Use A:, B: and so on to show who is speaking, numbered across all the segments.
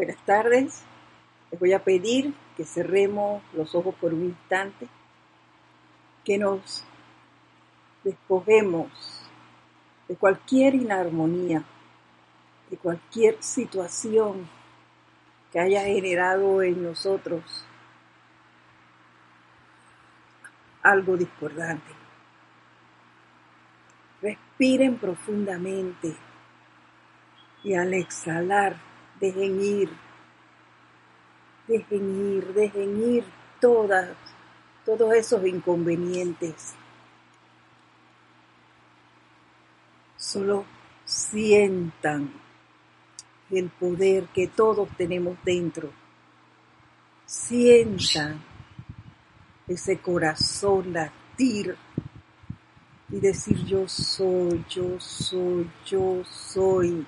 A: Buenas tardes. Les voy a pedir que cerremos los ojos por un instante, que nos despojemos de cualquier inarmonía, de cualquier situación que haya generado en nosotros algo discordante. Respiren profundamente y al exhalar dejen ir, dejen ir, dejen ir todas, todos esos inconvenientes. Solo sientan el poder que todos tenemos dentro. Sientan ese corazón latir y decir yo soy, yo soy, yo soy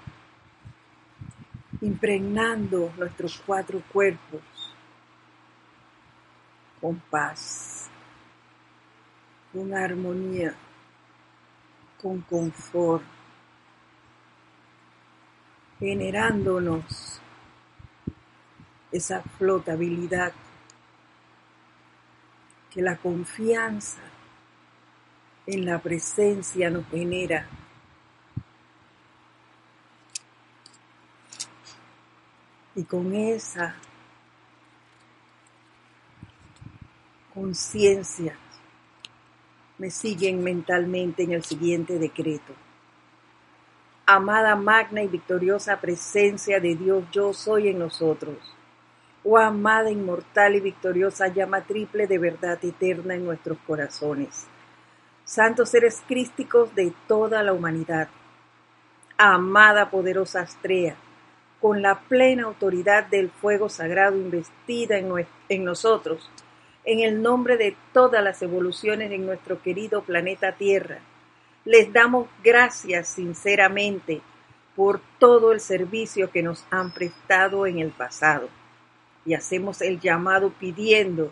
A: impregnando nuestros cuatro cuerpos con paz, con armonía, con confort, generándonos esa flotabilidad que la confianza en la presencia nos genera y con esa conciencia me siguen mentalmente en el siguiente decreto. Amada magna y victoriosa presencia de Dios, yo soy en nosotros. Oh amada, inmortal y victoriosa llama triple de verdad eterna en nuestros corazones. Santos seres crísticos de toda la humanidad. Amada poderosa Astrea, con la plena autoridad del fuego sagrado investida en, nosotros, en el nombre de todas las evoluciones en nuestro querido planeta Tierra. Les damos gracias sinceramente por todo el servicio que nos han prestado en el pasado y hacemos el llamado pidiendo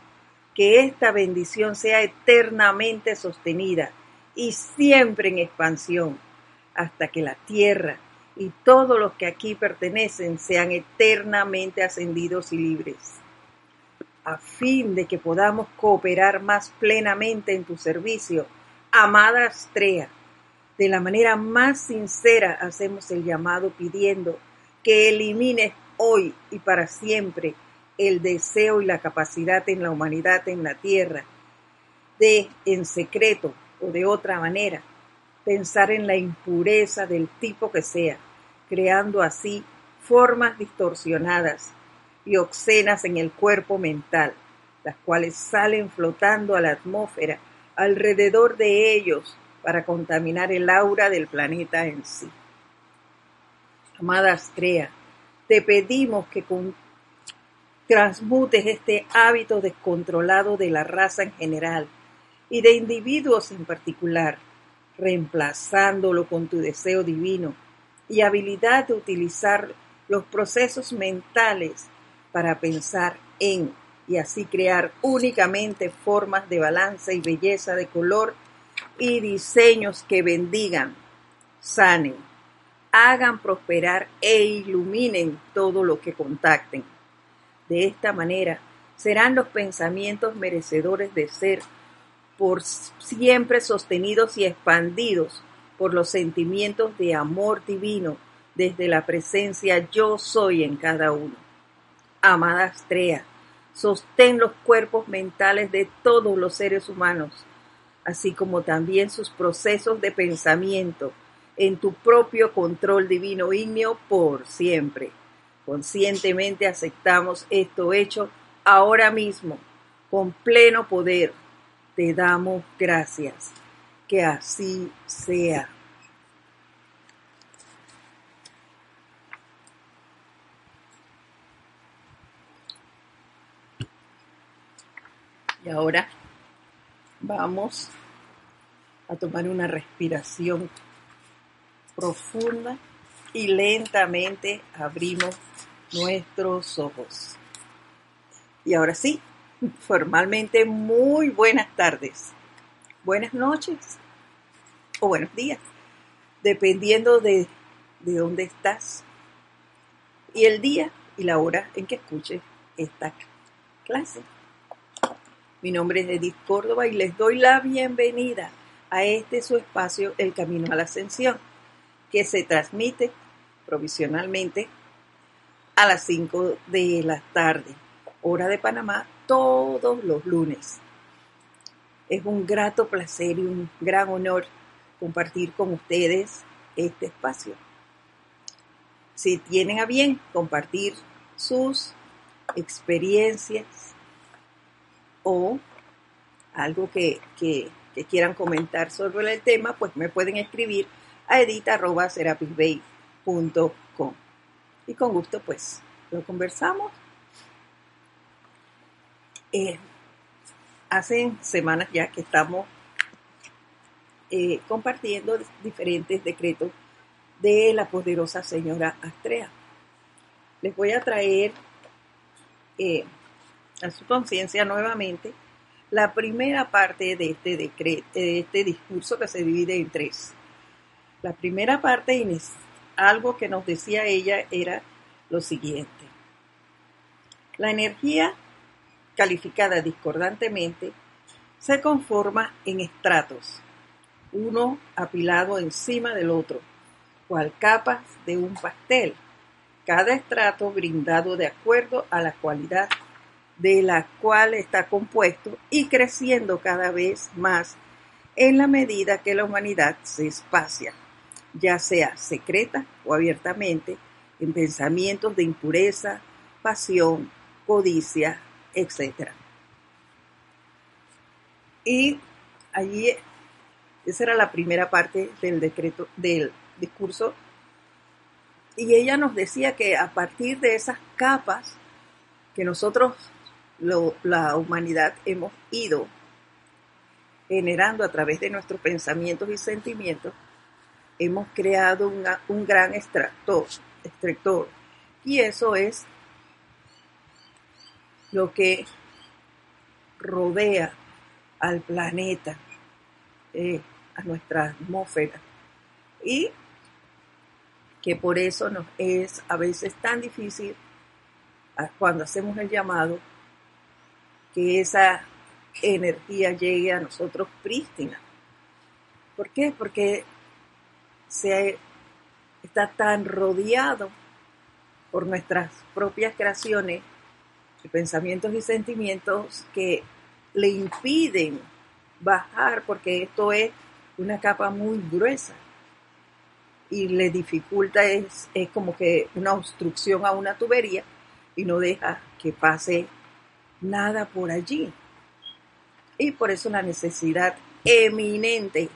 A: que esta bendición sea eternamente sostenida y siempre en expansión hasta que la tierra y todos los que aquí pertenecen sean eternamente ascendidos y libres, a fin de que podamos cooperar más plenamente en tu servicio. Amada Astrea, de la manera más sincera hacemos el llamado pidiendo que elimines hoy y para siempre el deseo y la capacidad en la humanidad en la tierra de, en secreto o de otra manera, pensar en la impureza del tipo que sea creando así formas distorsionadas y obscenas en el cuerpo mental, las cuales salen flotando a la atmósfera alrededor de ellos para contaminar el aura del planeta en sí. Amada Astrea, te pedimos que transmutes este hábito descontrolado de la raza en general y de individuos en particular, reemplazándolo con tu deseo divino y habilidad de utilizar los procesos mentales para pensar en y así crear únicamente formas de balance y belleza de color y diseños que bendigan, sanen, hagan prosperar e iluminen todo lo que contacten. De esta manera serán los pensamientos merecedores de ser por siempre sostenidos y expandidos por los sentimientos de amor divino desde la presencia yo soy en cada uno. Amada Astrea, sostén los cuerpos mentales de todos los seres humanos, así como también sus procesos de pensamiento en tu propio control divino ígneo por siempre. Conscientemente aceptamos esto hecho ahora mismo, con pleno poder. Te damos gracias que así sea. Y ahora vamos a tomar una respiración profunda y lentamente abrimos nuestros ojos. Y ahora sí, formalmente muy buenas tardes buenas noches o buenos días, dependiendo de, de dónde estás. Y el día y la hora en que escuche esta clase. Mi nombre es Edith Córdoba y les doy la bienvenida a este su espacio El Camino a la Ascensión, que se transmite provisionalmente a las 5 de la tarde, hora de Panamá, todos los lunes. Es un grato placer y un gran honor compartir con ustedes este espacio. Si tienen a bien compartir sus experiencias o algo que, quieran comentar sobre el tema, pues me pueden escribir a edita.serapisbay.com y con gusto pues lo conversamos. Eh, hace semanas ya que estamos eh, compartiendo diferentes decretos de la poderosa señora Astrea. Les voy a traer eh, a su conciencia nuevamente la primera parte de este decreto, de este discurso que se divide en tres. La primera parte, algo que nos decía ella, era lo siguiente. La energía calificada discordantemente, se conforma en estratos, uno apilado encima del otro, cual capas de un pastel, cada estrato brindado de acuerdo a la cualidad de la cual está compuesto y creciendo cada vez más en la medida que la humanidad se espacia, ya sea secreta o abiertamente, en pensamientos de impureza, pasión, codicia, etc. Y allí, esa era la primera parte del decreto, del discurso, y ella nos decía que a partir de esas capas que nosotros, la humanidad, hemos ido generando a través de nuestros pensamientos y sentimientos, hemos creado un gran extractor. Y eso es lo que rodea al planeta, eh, a nuestra atmósfera. Y que por eso nos es a veces tan difícil cuando hacemos el llamado que esa energía llegue a nosotros prístina. ¿Por qué? Porque se está tan rodeado por nuestras propias creaciones pensamientos y sentimientos que le impiden bajar porque esto es una capa muy gruesa y le dificulta, es, es como que una obstrucción a una tubería y no deja que pase nada por allí. Y por eso la necesidad eminente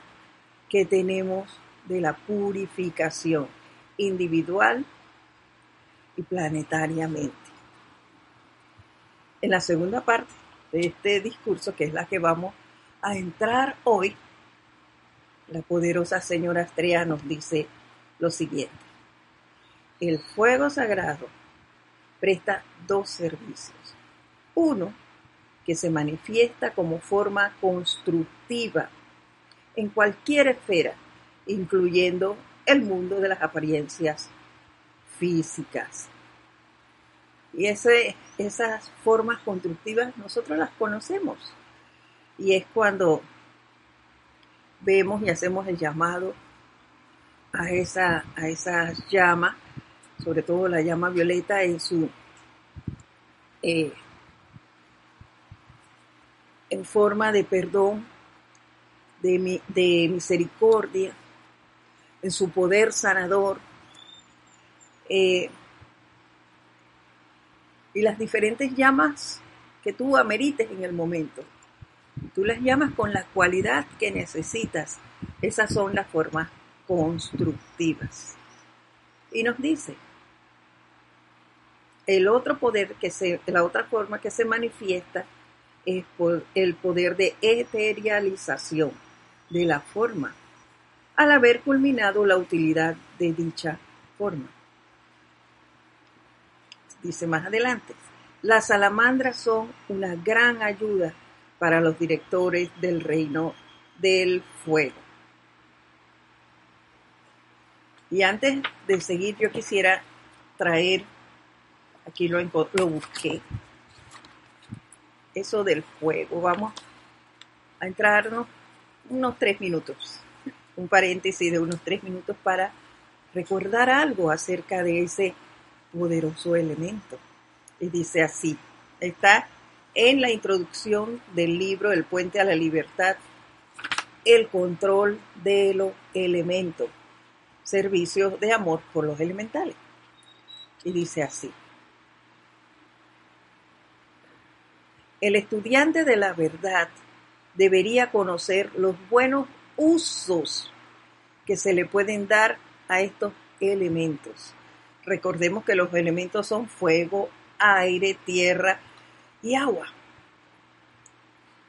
A: que tenemos de la purificación individual y planetariamente en la segunda parte de este discurso, que es la que vamos a entrar hoy, la poderosa señora Astrea nos dice lo siguiente. El fuego sagrado presta dos servicios. Uno, que se manifiesta como forma constructiva en cualquier esfera, incluyendo el mundo de las apariencias físicas. Y esas formas constructivas nosotros las conocemos. Y es cuando vemos y hacemos el llamado a esa, a esa llama, sobre todo la llama violeta en su eh, en forma de perdón, de, de misericordia, en su poder sanador. Eh, y las diferentes llamas que tú amerites en el momento. Tú las llamas con la cualidad que necesitas. Esas son las formas constructivas. Y nos dice, el otro poder que se, la otra forma que se manifiesta es el poder de eterialización de la forma, al haber culminado la utilidad de dicha forma. Dice más adelante, las salamandras son una gran ayuda para los directores del reino del fuego. Y antes de seguir, yo quisiera traer Aquí lo, lo busqué. Eso del fuego. Vamos a entrarnos unos tres minutos. Un paréntesis de unos tres minutos para recordar algo acerca de ese poderoso elemento. Y dice así, está en la introducción del libro El puente a la libertad, el control de los elementos, servicios de amor por los elementales. Y dice así, el estudiante de la verdad debería conocer los buenos usos que se le pueden dar a estos elementos. Recordemos que los elementos son fuego, aire, tierra y agua.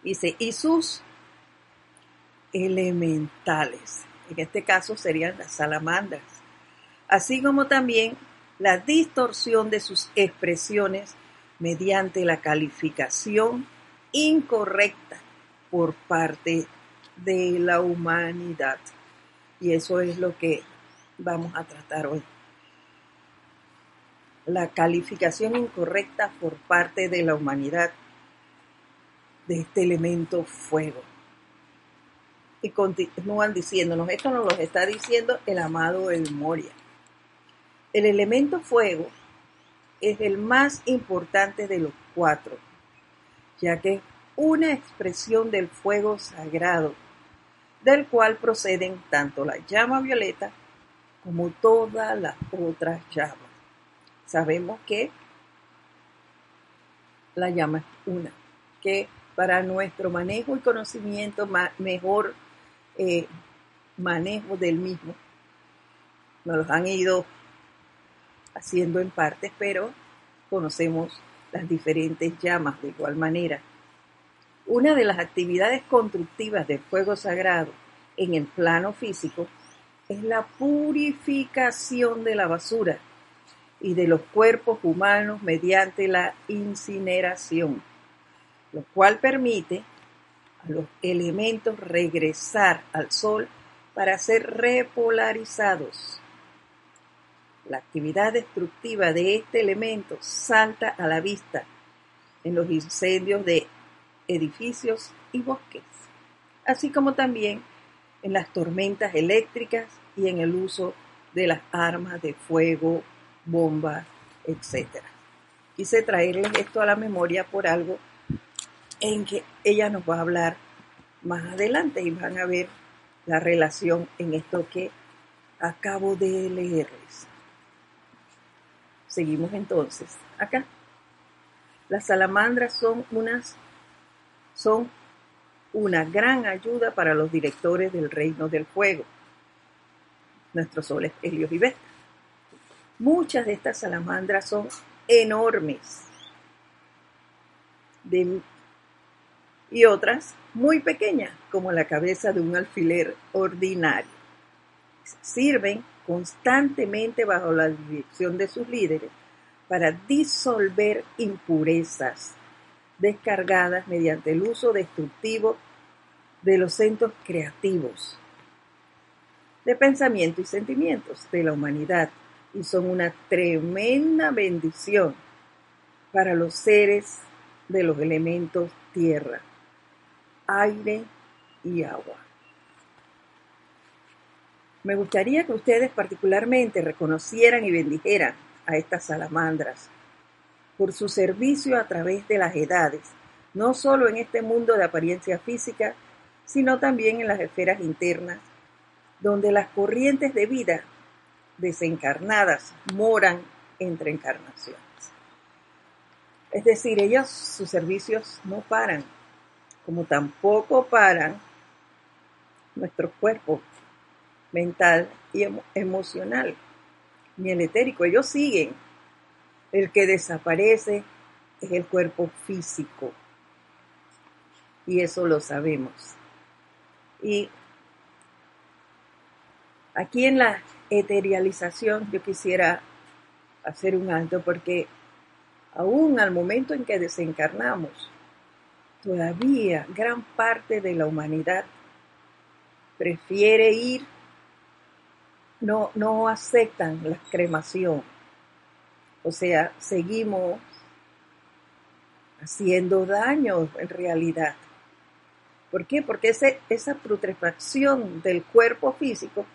A: Dice, y sus elementales. En este caso serían las salamandras. Así como también la distorsión de sus expresiones mediante la calificación incorrecta por parte de la humanidad. Y eso es lo que vamos a tratar hoy. La calificación incorrecta por parte de la humanidad de este elemento fuego. Y continúan diciéndonos, esto nos lo está diciendo el amado El Moria. El elemento fuego es el más importante de los cuatro, ya que es una expresión del fuego sagrado, del cual proceden tanto la llama violeta como todas las otras llamas. Sabemos que la llama es una, que para nuestro manejo y conocimiento, mejor eh, manejo del mismo, nos los han ido haciendo en partes, pero conocemos las diferentes llamas de igual manera. Una de las actividades constructivas del fuego sagrado en el plano físico es la purificación de la basura y de los cuerpos humanos mediante la incineración, lo cual permite a los elementos regresar al sol para ser repolarizados. La actividad destructiva de este elemento salta a la vista en los incendios de edificios y bosques, así como también en las tormentas eléctricas y en el uso de las armas de fuego, bombas, etc. Quise traerles esto a la memoria por algo en que ella nos va a hablar más adelante y van a ver la relación en esto que acabo de leerles. Seguimos entonces acá. Las salamandras son unas son una gran ayuda para los directores del reino del fuego, nuestros soles Helios y Vesta. Muchas de estas salamandras son enormes y otras muy pequeñas, como la cabeza de un alfiler ordinario. Sirven constantemente bajo la dirección de sus líderes para disolver impurezas descargadas mediante el uso destructivo de los centros creativos de pensamiento y sentimientos de la humanidad y son una tremenda bendición para los seres de los elementos tierra, aire y agua. Me gustaría que ustedes particularmente reconocieran y bendijeran a estas salamandras por su servicio a través de las edades, no solo en este mundo de apariencia física, sino también en las esferas internas, donde las corrientes de vida desencarnadas moran entre encarnaciones. Es decir, ellos, sus servicios no paran, como tampoco paran nuestro cuerpo mental y emocional, ni el etérico. Ellos siguen el que desaparece es el cuerpo físico. Y eso lo sabemos. Y aquí en la eterialización yo quisiera hacer un alto porque aún al momento en que desencarnamos, todavía gran parte de la humanidad prefiere ir, no, no aceptan la cremación O sea, seguimos haciendo daño en realidad. ¿Por qué? Porque ese, esa putrefacción del cuerpo físico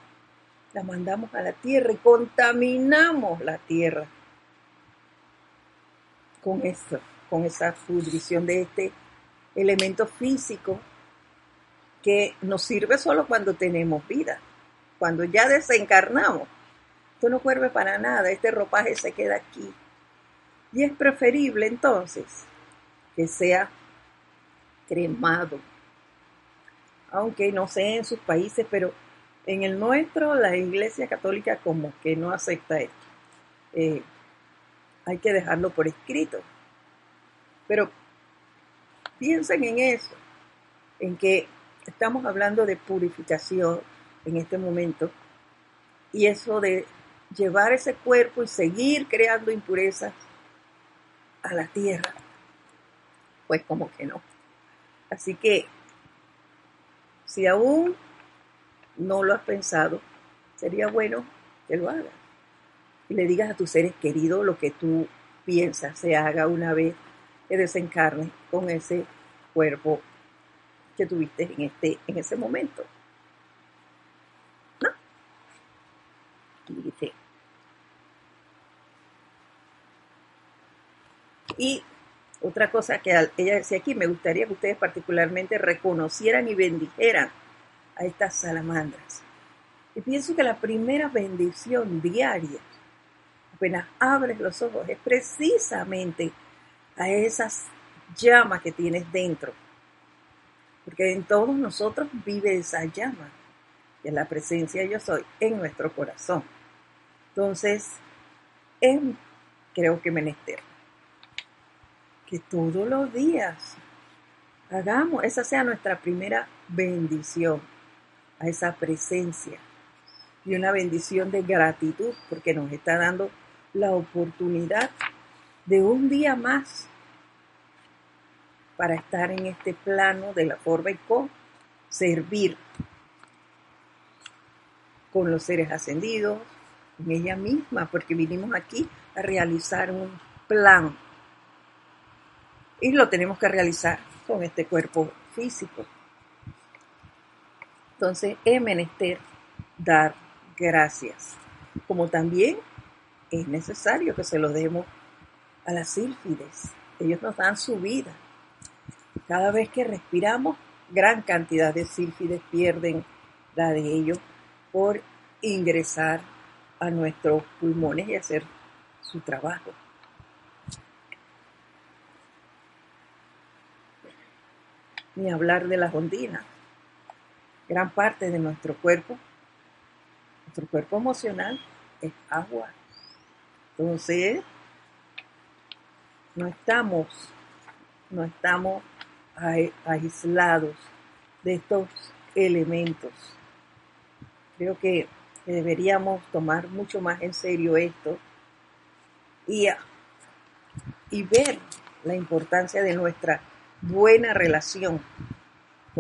A: la mandamos a la tierra y contaminamos la tierra con esto, con esa pudrición de este elemento físico que nos sirve solo cuando tenemos vida. Cuando ya desencarnamos, esto no sirve para nada, este ropaje se queda aquí. Y es preferible entonces que sea cremado. Aunque no sé en sus países, pero en el nuestro la Iglesia Católica como que no acepta esto. Eh, hay que dejarlo por escrito. Pero piensen en eso, en que estamos hablando de purificación en este momento y eso de llevar ese cuerpo y seguir creando impurezas a la tierra, pues como que no. Así que si aún no lo has pensado, sería bueno que lo hagas. Y le digas a tus seres queridos lo que tú piensas se haga una vez que desencarne con ese cuerpo que tuviste en, este, en ese momento. ¿No? Y otra cosa que ella decía aquí, me gustaría que ustedes particularmente reconocieran y bendijeran a estas salamandras. Y pienso que la primera bendición diaria, apenas abres los ojos, es precisamente a esas llamas que tienes dentro. Porque en todos nosotros vive esa llama, y es la presencia yo soy en nuestro corazón. Entonces, creo que menester que todos los días hagamos, esa sea nuestra primera bendición a esa presencia y una bendición de gratitud porque nos está dando la oportunidad de un día más para estar en este plano de la forma y con servir con los seres ascendidos, en ella misma, porque vinimos aquí a realizar un plan y lo tenemos que realizar con este cuerpo físico. Entonces es menester dar gracias, como también es necesario que se lo demos a las sílfides. Ellos nos dan su vida. Cada vez que respiramos, gran cantidad de sílfides pierden la de ellos por ingresar a nuestros pulmones y hacer su trabajo. Ni hablar de las ondinas gran parte de nuestro cuerpo, nuestro cuerpo emocional es agua. Entonces, no estamos, no estamos aislados de estos elementos. Creo que deberíamos tomar mucho más en serio esto y, y ver la importancia de nuestra buena relación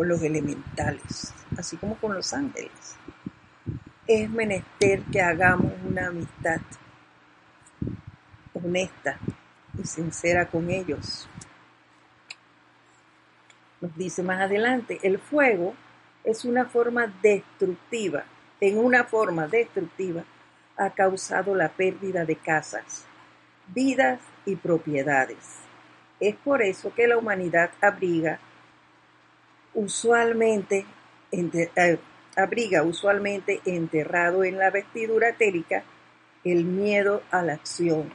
A: con los elementales, así como con los ángeles. Es menester que hagamos una amistad honesta y sincera con ellos. Nos dice más adelante, el fuego es una forma destructiva, en una forma destructiva ha causado la pérdida de casas, vidas y propiedades. Es por eso que la humanidad abriga usualmente eh, abriga usualmente enterrado en la vestidura etérica el miedo a la acción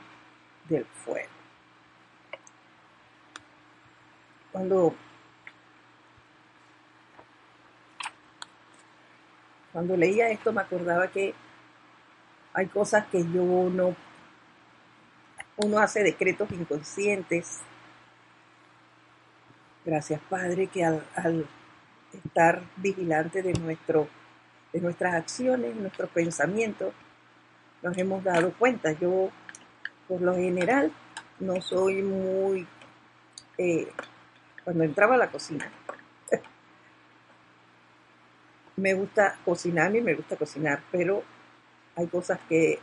A: del fuego. Cuando, cuando leía esto me acordaba que hay cosas que yo no, uno hace decretos inconscientes Gracias, Padre, que al, estar vigilante de, nuestro, de nuestras acciones, nuestros pensamientos, nos hemos dado cuenta. Yo, por lo general, no soy muy... Eh, cuando entraba a la cocina, me gusta cocinar y me gusta cocinar, pero hay cosas que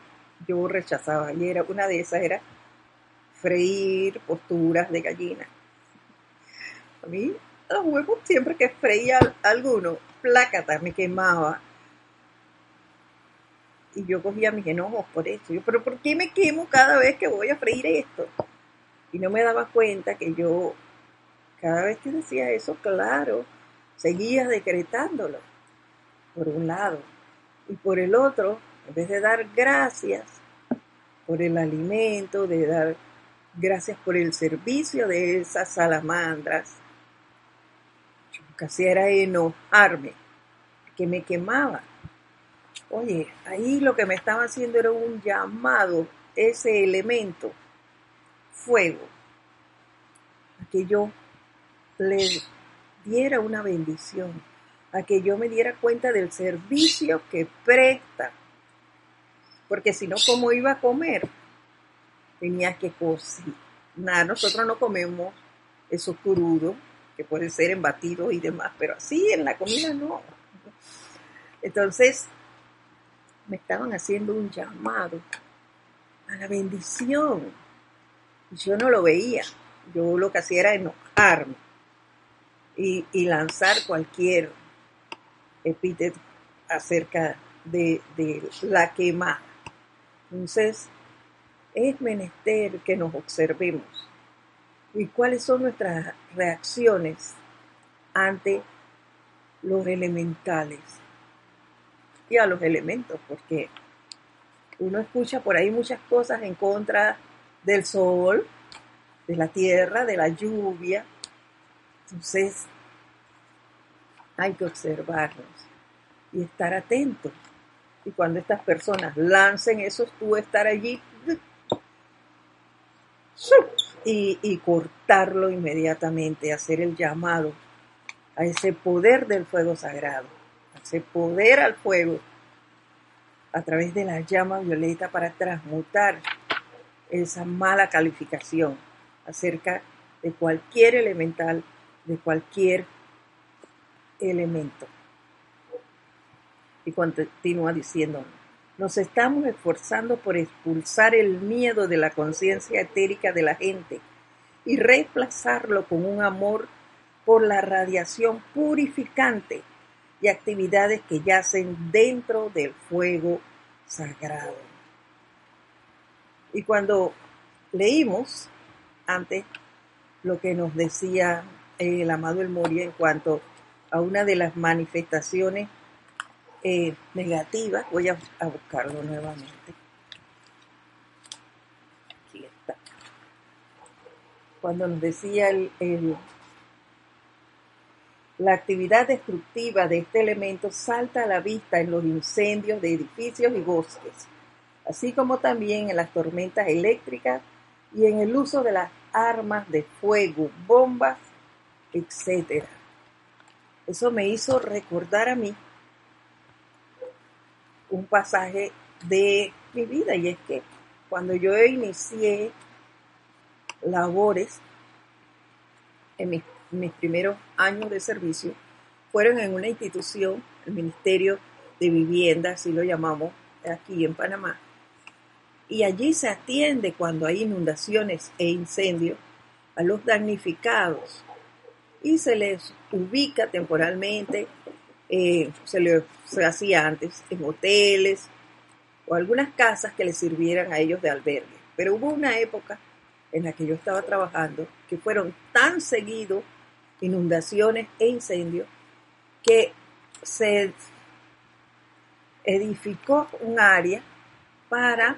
A: yo rechazaba y era una de esas era freír posturas de gallina. A mí los huevos siempre que freía alguno, plácata, me quemaba. Y yo cogía mis enojos por eso. Yo, pero ¿por qué me quemo cada vez que voy a freír esto? Y no me daba cuenta que yo, cada vez que decía eso, claro, seguía decretándolo, por un lado. Y por el otro, en vez de dar gracias por el alimento, de dar gracias por el servicio de esas salamandras, lo que hacía era enojarme, que me quemaba. Oye, ahí lo que me estaba haciendo era un llamado, ese elemento, fuego, a que yo le diera una bendición, a que yo me diera cuenta del servicio que presta. Porque si no, ¿cómo iba a comer? Tenía que cocinar. Nosotros no comemos eso crudo, que puede ser en batido y demás, pero así en la comida no. Entonces, me estaban haciendo un llamado a la bendición. Y yo no lo veía. Yo lo que hacía era enojarme y, lanzar cualquier epíteto acerca de, de la quemada. Entonces, es menester que nos observemos y cuáles son nuestras reacciones ante los elementales y a los elementos, porque uno escucha por ahí muchas cosas en contra del sol, de la tierra, de la lluvia, entonces, hay que observarlos y estar atentos. Y cuando estas personas lancen eso, tú estar allí y, cortarlo inmediatamente, hacer el llamado a ese poder del fuego sagrado, a ese poder al fuego a través de la llama violeta para transmutar esa mala calificación acerca de cualquier elemental de cualquier elemento. Y continúa diciendo, nos estamos esforzando por expulsar el miedo de la conciencia etérica de la gente y reemplazarlo con un amor por la radiación purificante y actividades que yacen dentro del fuego sagrado. Y cuando leímos antes lo que nos decía el amado El Moria en cuanto a una de las manifestaciones eh, negativas. Voy a, buscarlo nuevamente. Aquí está. Cuando nos decía el, la actividad destructiva de este elemento salta a la vista en los incendios de edificios y bosques, así como también en las tormentas eléctricas y en el uso de las armas de fuego, bombas etcétera. Eso me hizo recordar a mí un pasaje de mi vida y es que cuando yo inicié labores en mis, mis primeros años de servicio, fueron en una institución, el Ministerio de Vivienda, así lo llamamos aquí en Panamá, y allí se atiende cuando hay inundaciones e incendios a los damnificados y se les ubica temporalmente, eh, se les hacía antes en hoteles o algunas casas que les sirvieran a ellos de albergue. Pero hubo una época en la que yo estaba trabajando que fueron tan seguidos inundaciones e incendios que se edificó un área para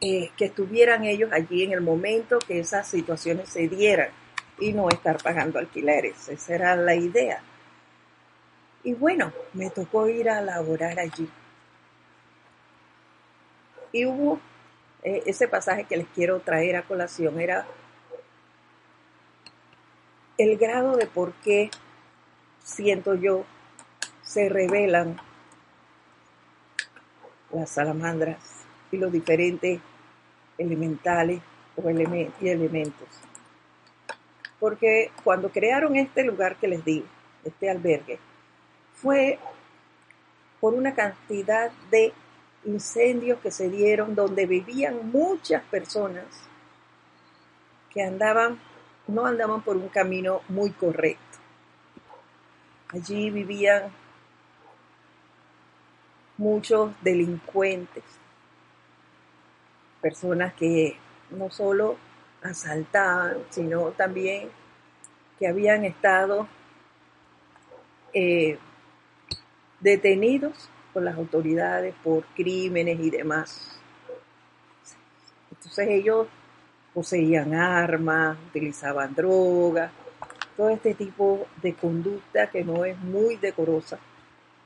A: eh, que estuvieran ellos allí en el momento que esas situaciones se dieran y no estar pagando alquileres. Esa era la idea. Y bueno, me tocó ir a laborar allí. Y hubo eh, ese pasaje que les quiero traer a colación, era el grado de por qué, siento yo, se revelan las salamandras y los diferentes elementales o y elementos porque cuando crearon este lugar que les digo, este albergue, fue por una cantidad de incendios que se dieron donde vivían muchas personas que andaban, no andaban por un camino muy correcto. Allí vivían muchos delincuentes, personas que no solo asaltaban, sino también que habían estado eh, detenidos por las autoridades por crímenes y demás. Entonces ellos poseían armas, utilizaban drogas, todo este tipo de conducta que no es muy decorosa.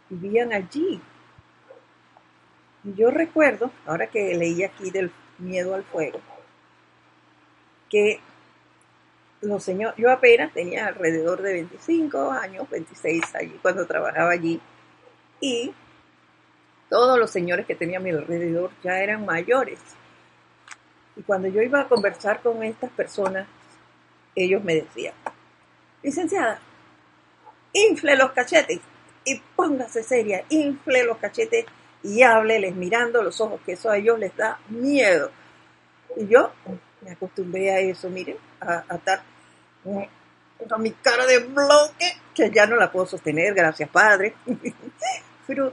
A: Vivían allí. Y yo recuerdo, ahora que leí aquí del miedo al fuego, que los señores, yo apenas tenía alrededor de 25 años, 26 allí cuando trabajaba allí, y todos los señores que tenía a mi alrededor ya eran mayores. Y cuando yo iba a conversar con estas personas, ellos me decían, licenciada, infle los cachetes y póngase seria, infle los cachetes y hábleles mirando los ojos, que eso a ellos les da miedo. Y yo me acostumbré a eso, miren, a, estar con mi cara de bloque, que ya no la puedo sostener, gracias Padre. Pero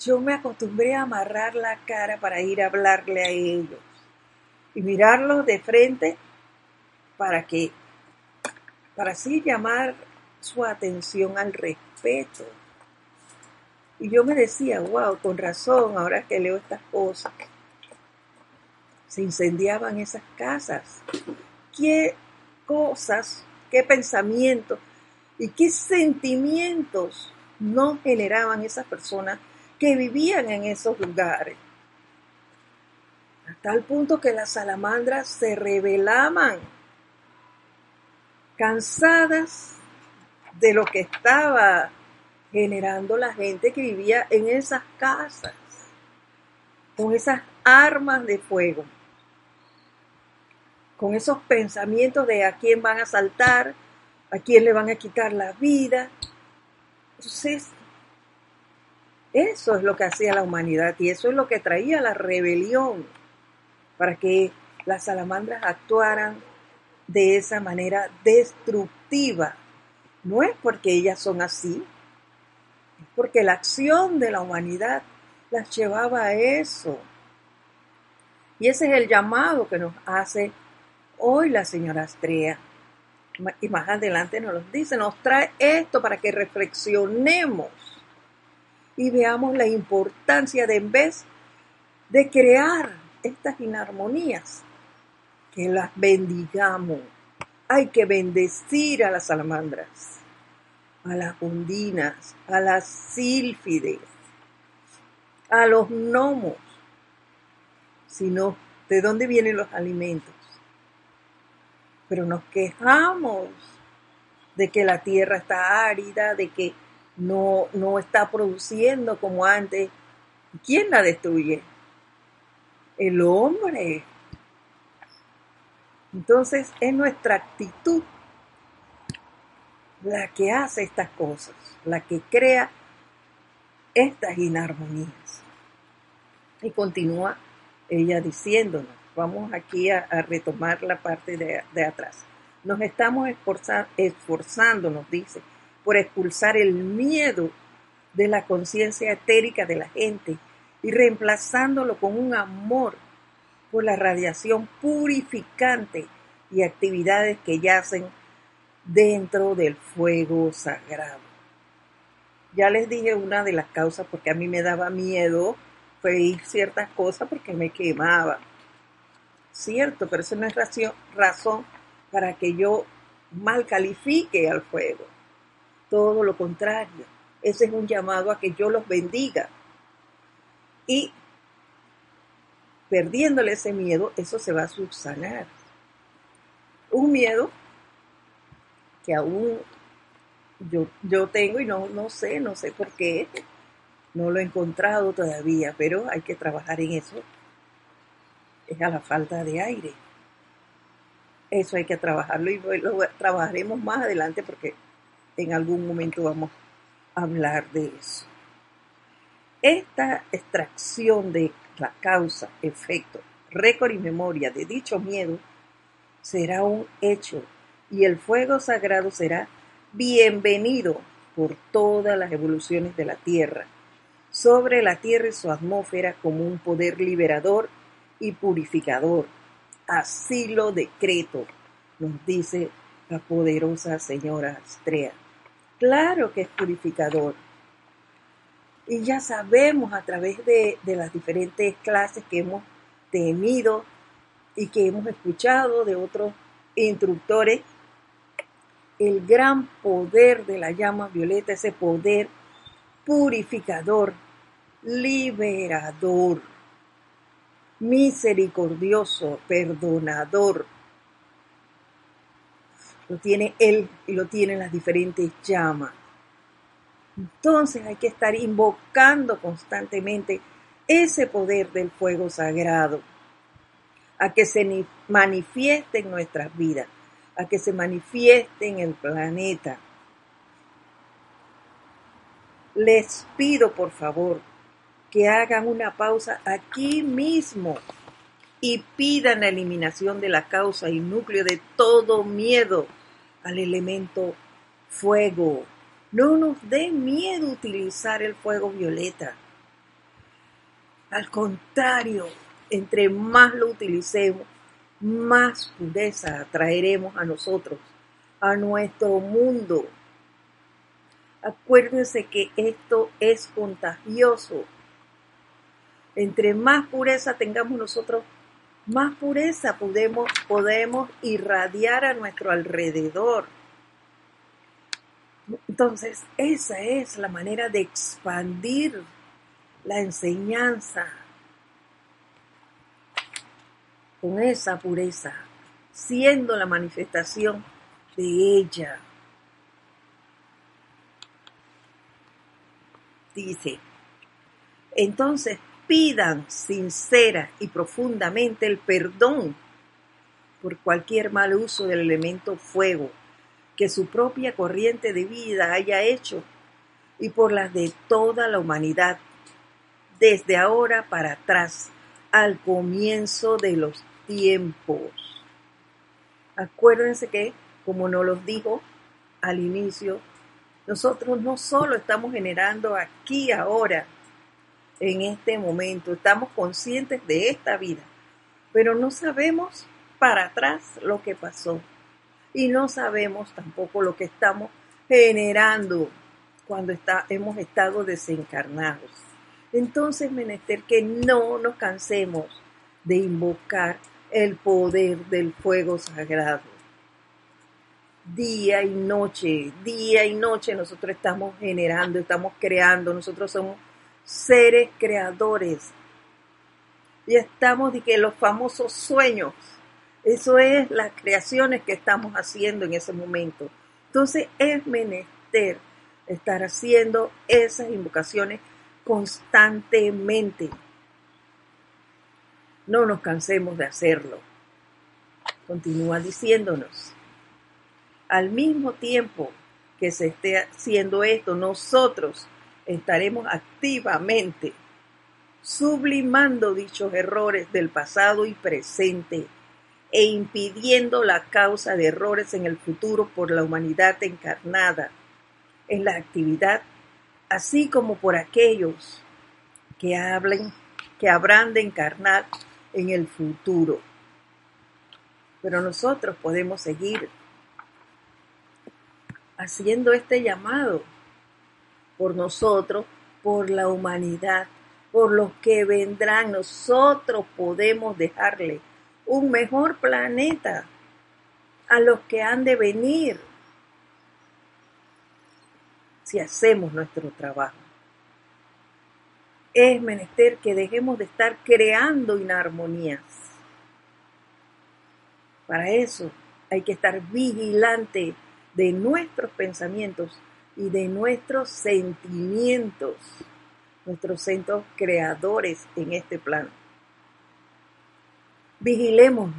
A: yo me acostumbré a amarrar la cara para ir a hablarle a ellos y mirarlos de frente para que, para así llamar su atención al respeto. Y yo me decía, wow, con razón, ahora que leo estas cosas, se incendiaban esas casas. ¿Qué cosas, qué pensamientos y qué sentimientos no generaban esas personas que vivían en esos lugares? A tal punto que las salamandras se rebelaban, cansadas de lo que estaba generando la gente que vivía en esas casas, con esas armas de fuego con esos pensamientos de a quién van a asaltar, a quién le van a quitar la vida. Entonces, eso es lo que hacía la humanidad y eso es lo que traía la rebelión para que las salamandras actuaran de esa manera destructiva. No es porque ellas son así, es porque la acción de la humanidad las llevaba a eso. Y ese es el llamado que nos hace hoy la señora Astrea. Y más adelante nos lo dice, nos trae esto para que reflexionemos y veamos la importancia de en vez de crear estas inarmonías, que las bendigamos. Hay que bendecir a las salamandras, a las undinas, a las sílfides, a los gnomos, sino de dónde vienen los alimentos pero nos quejamos de que la tierra está árida, de que no, no está produciendo como antes. ¿Quién la destruye? El hombre. Entonces es nuestra actitud la que hace estas cosas, la que crea estas inarmonías. Y continúa ella diciéndonos, Vamos aquí a, retomar la parte de, atrás. Nos estamos esforzando, nos dice, por expulsar el miedo de la conciencia etérica de la gente y reemplazándolo con un amor por la radiación purificante y actividades que yacen dentro del fuego sagrado. Ya les dije una de las causas porque a mí me daba miedo pedir ciertas cosas porque me quemaba cierto, pero eso no es razón para que yo mal califique al fuego. Todo lo contrario, ese es un llamado a que yo los bendiga. Y perdiéndole ese miedo, eso se va a subsanar. Un miedo que aún yo, yo tengo y no, no sé, no sé por qué, no lo he encontrado todavía, pero hay que trabajar en eso es a la falta de aire. Eso hay que trabajarlo y lo trabajaremos más adelante porque en algún momento vamos a hablar de eso. Esta extracción de la causa, efecto, récord y memoria de dicho miedo será un hecho y el fuego sagrado será bienvenido por todas las evoluciones de la Tierra, sobre la Tierra y su atmósfera como un poder liberador y purificador. Así lo decreto, nos dice la poderosa señora Astrea. Claro que es purificador. Y ya sabemos a través de, de las diferentes clases que hemos tenido y que hemos escuchado de otros instructores el gran poder de la llama violeta, ese poder purificador, liberador, misericordioso, perdonador. Lo tiene Él y lo tienen las diferentes llamas. Entonces hay que estar invocando constantemente ese poder del fuego sagrado a que se manifieste en nuestras vidas a que se manifieste en el planeta. Les pido por favor que hagan una pausa aquí mismo y pidan la eliminación de la causa y núcleo de todo miedo al elemento fuego. No nos dé miedo utilizar el fuego violeta. Al contrario, entre más lo utilicemos, más pureza traeremos a nosotros, a nuestro mundo. Acuérdense que esto es contagioso. Entre más pureza tengamos nosotros, más pureza podemos, podemos irradiar a nuestro alrededor. Entonces, esa es la manera de expandir la enseñanza con esa pureza, siendo la manifestación de ella. Dice, entonces pidan sincera y profundamente el perdón por cualquier mal uso del elemento fuego que su propia corriente de vida haya hecho y por las de toda la humanidad, desde ahora para atrás, al comienzo de los tiempos. Acuérdense que, como nos lo dijo al inicio, nosotros no solo estamos generando aquí ahora, en este momento, estamos conscientes de esta vida, pero no sabemos para atrás lo que pasó y no sabemos tampoco lo que estamos generando cuando está, hemos estado desencarnados. Entonces, menester que no nos cansemos de invocar el poder del fuego sagrado. Día y noche, día y noche nosotros estamos generando, estamos creando, nosotros somos seres creadores. Y estamos de que los famosos sueños, eso es las creaciones que estamos haciendo en ese momento. Entonces es menester estar haciendo esas invocaciones constantemente. No nos cansemos de hacerlo. Continúa diciéndonos. Al mismo tiempo que se esté haciendo esto, nosotros estaremos activamente sublimando dichos errores del pasado y presente e impidiendo la causa de errores en el futuro por la humanidad encarnada en la actividad, así como por aquellos que hablen, que habrán de encarnar en el futuro. Pero nosotros podemos seguir haciendo este llamado por nosotros, por la humanidad, por los que vendrán. Nosotros podemos dejarle un mejor planeta a los que han de venir si hacemos nuestro trabajo es menester que dejemos de estar creando inarmonías. Para eso hay que estar vigilante de nuestros pensamientos y de nuestros sentimientos, nuestros centros creadores en este plano. Vigilémonos,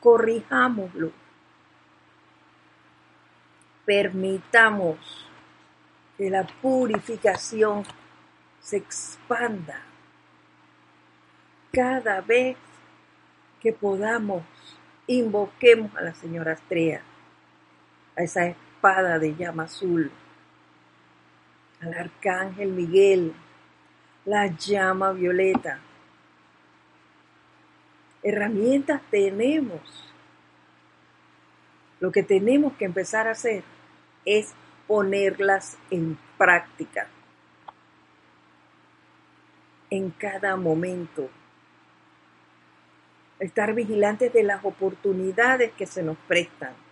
A: corrijámoslo, permitamos que la purificación se expanda cada vez que podamos. Invoquemos a la señora Astrea, a esa espada de llama azul, al arcángel Miguel, la llama violeta. Herramientas tenemos. Lo que tenemos que empezar a hacer es ponerlas en práctica en cada momento. Estar vigilantes de las oportunidades que se nos prestan.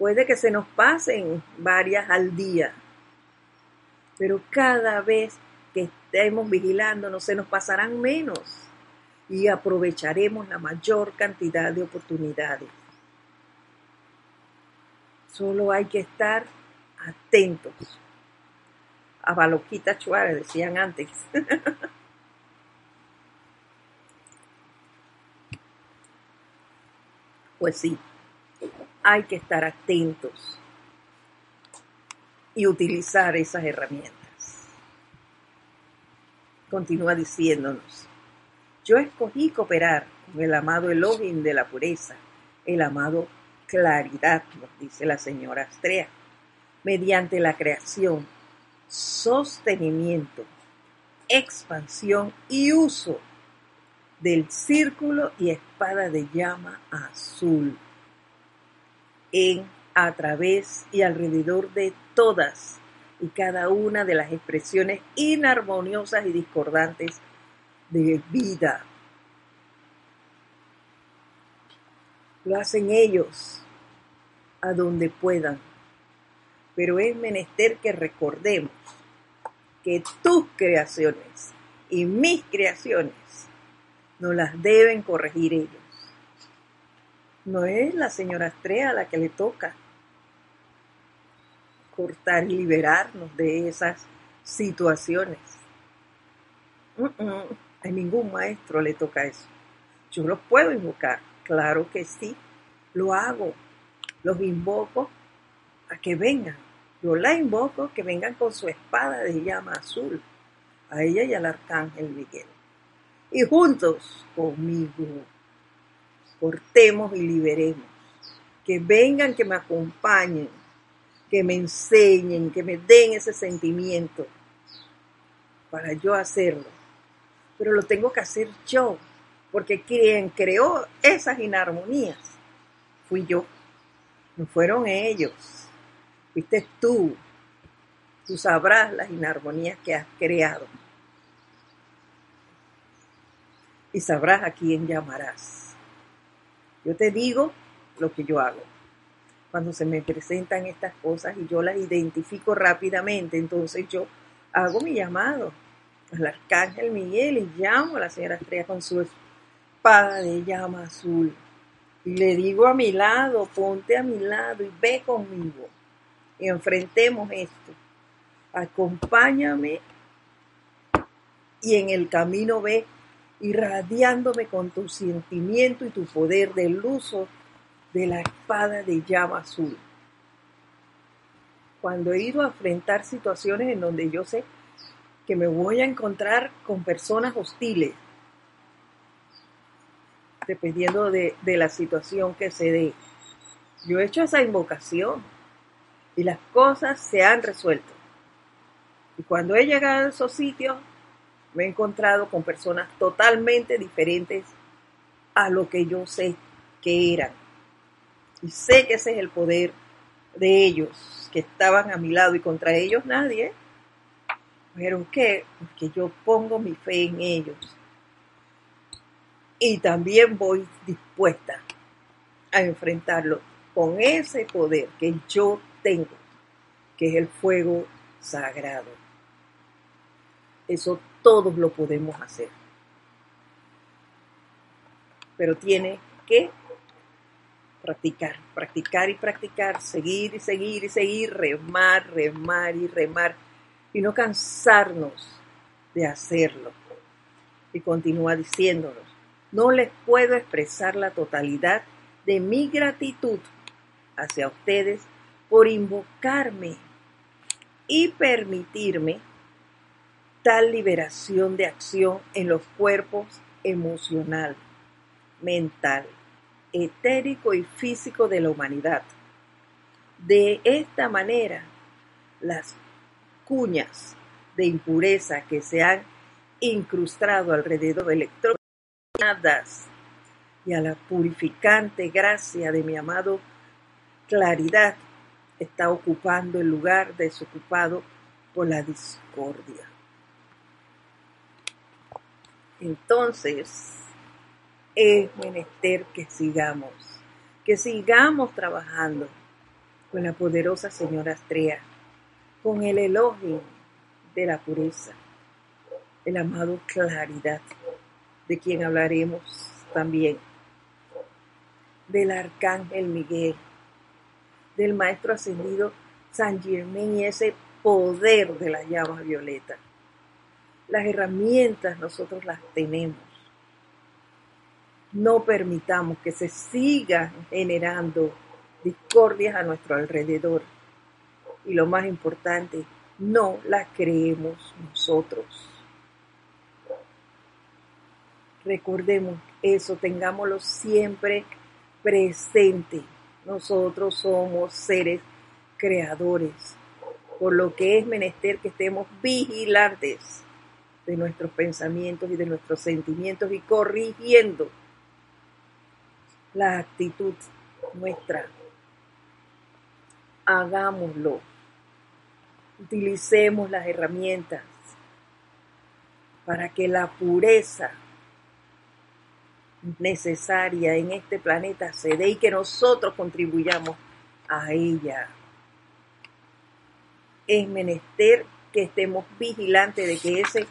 A: Puede que se nos pasen varias al día, pero cada vez que estemos vigilando no se nos pasarán menos y aprovecharemos la mayor cantidad de oportunidades. Solo hay que estar atentos. A Baloquita Chuárez decían antes. pues sí, hay que estar atentos y utilizar esas herramientas. Continúa diciéndonos, yo escogí cooperar con el amado Elohim de la pureza, el amado claridad, nos dice la señora Astrea, mediante la creación, sostenimiento, expansión y uso del círculo y espada de llama azul en, a través y alrededor de todas y cada una de las expresiones inarmoniosas y discordantes de vida. Lo hacen ellos a donde puedan, pero es menester que recordemos que tus creaciones y mis creaciones no las deben corregir ellos. No es la señora Estrella la que le toca cortar y liberarnos de esas situaciones. A ningún maestro le toca eso. Yo los puedo invocar, claro que sí, lo hago. Los invoco a que vengan. Yo la invoco que vengan con su espada de llama azul, a ella y al arcángel Miguel. Y juntos conmigo cortemos y liberemos. Que vengan, que me acompañen, que me enseñen, que me den ese sentimiento para yo hacerlo. Pero lo tengo que hacer yo, porque quien creó esas inarmonías fui yo, no fueron ellos, fuiste tú. Tú sabrás las inarmonías que has creado y sabrás a quién llamarás. Yo te digo lo que yo hago. Cuando se me presentan estas cosas y yo las identifico rápidamente, entonces yo hago mi llamado al arcángel Miguel y llamo a la señora Estrella con su espada de llama azul. Y le digo a mi lado, ponte a mi lado y ve conmigo. Y enfrentemos esto. Acompáñame y en el camino ve irradiándome con tu sentimiento y tu poder del uso de la espada de llama azul. Cuando he ido a enfrentar situaciones en donde yo sé que me voy a encontrar con personas hostiles, dependiendo de, de la situación que se dé, yo he hecho esa invocación y las cosas se han resuelto. Y cuando he llegado a esos sitios, me he encontrado con personas totalmente diferentes a lo que yo sé que eran. Y sé que ese es el poder de ellos, que estaban a mi lado y contra ellos nadie. Pero ¿qué? Porque yo pongo mi fe en ellos. Y también voy dispuesta a enfrentarlo con ese poder que yo tengo, que es el fuego sagrado. Eso todos lo podemos hacer. Pero tiene que practicar, practicar y practicar, seguir y seguir y seguir, remar, remar y remar y no cansarnos de hacerlo. Y continúa diciéndonos, no les puedo expresar la totalidad de mi gratitud hacia ustedes por invocarme y permitirme tal liberación de acción en los cuerpos emocional, mental etérico y físico de la humanidad. De esta manera, las cuñas de impureza que se han incrustado alrededor de electronadas y a la purificante gracia de mi amado claridad está ocupando el lugar desocupado por la discordia. Entonces, es menester que sigamos, que sigamos trabajando con la poderosa señora Astrea, con el elogio de la pureza, el amado claridad, de quien hablaremos también, del arcángel Miguel, del maestro ascendido San Germain y ese poder de la llama violeta. Las herramientas nosotros las tenemos. No permitamos que se sigan generando discordias a nuestro alrededor. Y lo más importante, no las creemos nosotros. Recordemos eso, tengámoslo siempre presente. Nosotros somos seres creadores, por lo que es menester que estemos vigilantes de nuestros pensamientos y de nuestros sentimientos y corrigiendo la actitud nuestra. Hagámoslo. Utilicemos las herramientas para que la pureza necesaria en este planeta se dé y que nosotros contribuyamos a ella. Es menester que estemos vigilantes de que ese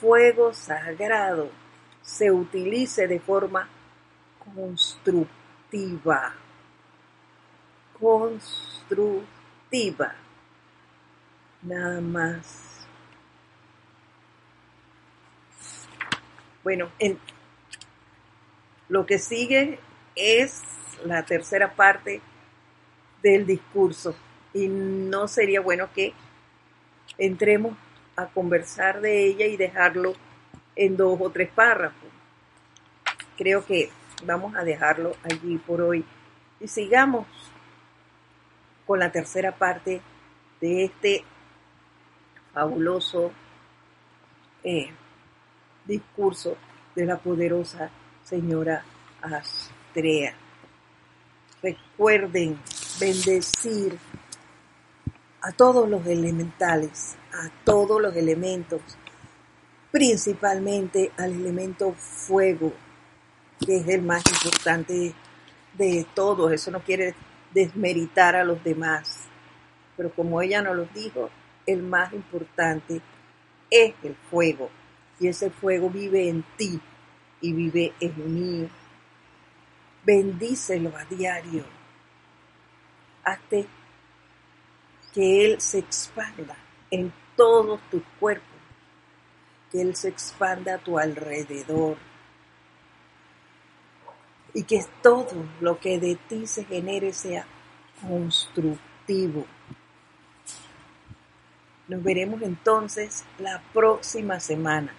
A: fuego sagrado se utilice de forma constructiva. Constructiva. Nada más. Bueno, en, lo que sigue es la tercera parte del discurso y no sería bueno que entremos a conversar de ella y dejarlo en dos o tres párrafos. Creo que vamos a dejarlo allí por hoy y sigamos con la tercera parte de este fabuloso eh, discurso de la poderosa señora Astrea. Recuerden bendecir a todos los elementales, a todos los elementos, principalmente al elemento fuego, que es el más importante de todos. Eso no quiere desmeritar a los demás, pero como ella nos lo dijo, el más importante es el fuego, y ese fuego vive en ti y vive en mí. Bendícelo a diario. Hazte que Él se expanda en todos tus cuerpos, que Él se expanda a tu alrededor y que todo lo que de ti se genere sea constructivo. Nos veremos entonces la próxima semana.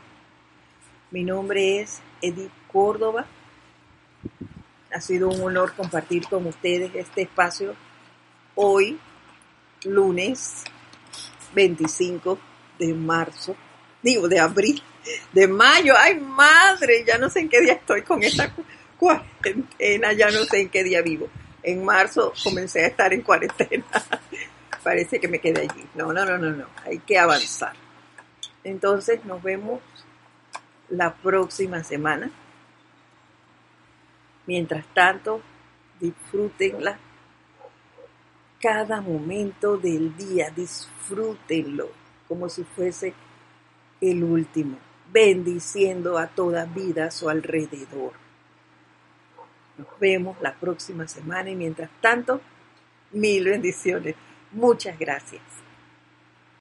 A: Mi nombre es Edith Córdoba. Ha sido un honor compartir con ustedes este espacio hoy, lunes 25 de marzo, digo de abril, de mayo. ¡Ay, madre! Ya no sé en qué día estoy con esta cuarentena, ya no sé en qué día vivo. En marzo comencé a estar en cuarentena. Parece que me quedé allí. No, no, no, no, no. Hay que avanzar. Entonces nos vemos la próxima semana. Mientras tanto, disfrútenla cada momento del día, disfrútenlo como si fuese el último, bendiciendo a toda vida a su alrededor. Nos vemos la próxima semana y mientras tanto, mil bendiciones. Muchas gracias.